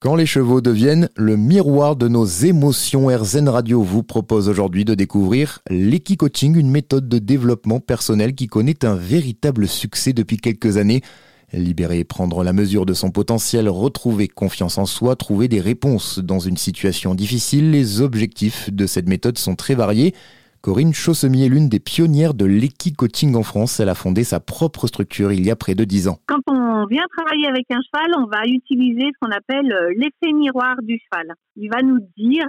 Quand les chevaux deviennent le miroir de nos émotions, RZN Radio vous propose aujourd'hui de découvrir l'Equi-Coaching, une méthode de développement personnel qui connaît un véritable succès depuis quelques années. Libérer, prendre la mesure de son potentiel, retrouver confiance en soi, trouver des réponses dans une situation difficile, les objectifs de cette méthode sont très variés. Corinne Chaussemier est l'une des pionnières de l'équi-coaching en France. Elle a fondé sa propre structure il y a près de dix ans. Vient travailler avec un cheval, on va utiliser ce qu'on appelle euh, l'effet miroir du cheval. Il va nous dire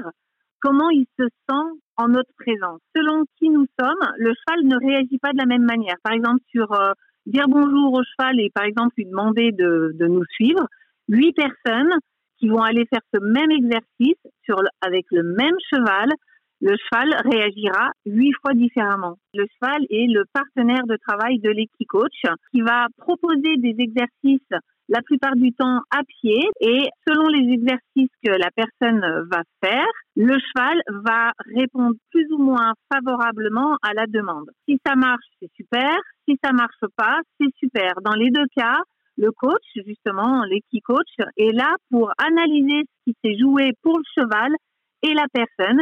comment il se sent en notre présence. Selon qui nous sommes, le cheval ne réagit pas de la même manière. Par exemple, sur euh, dire bonjour au cheval et par exemple lui demander de, nous suivre, huit personnes qui vont aller faire ce même exercice avec le même cheval le cheval réagira huit fois différemment. Le cheval est le partenaire de travail de l'équicoach qui va proposer des exercices la plupart du temps à pied et selon les exercices que la personne va faire, le cheval va répondre plus ou moins favorablement à la demande. Si ça marche, c'est super. Si ça marche pas, c'est super. Dans les deux cas, le coach, justement, l'équicoach, est là pour analyser ce qui s'est joué pour le cheval et la personne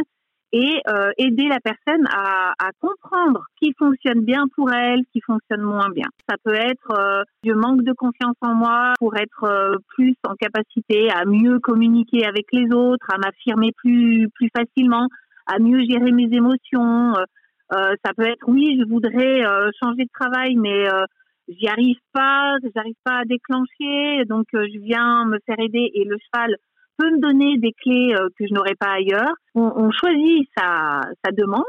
et euh, aider la personne à, à, comprendre qui fonctionne bien pour elle, qui fonctionne moins bien. Ça peut être euh, je manque de confiance en moi pour être euh, plus en capacité à mieux communiquer avec les autres, à m'affirmer plus plus facilement, à mieux gérer mes émotions. Euh, ça peut être oui, je voudrais changer de travail, mais j'y arrive pas, j'arrive pas à déclencher, donc je viens me faire aider et le cheval peut me donner des clés euh, que je n'aurais pas ailleurs. On, choisit sa, demande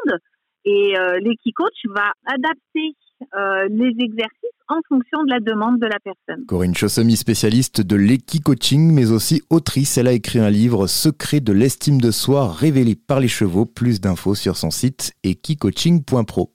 et euh, l'équicoach va adapter euh, les exercices en fonction de la demande de la personne. Corinne Chaussemi, spécialiste de l'équi-coaching, mais aussi autrice, elle a écrit un livre Secret de l'estime de soi révélé par les chevaux. Plus d'infos sur son site equicoaching.pro.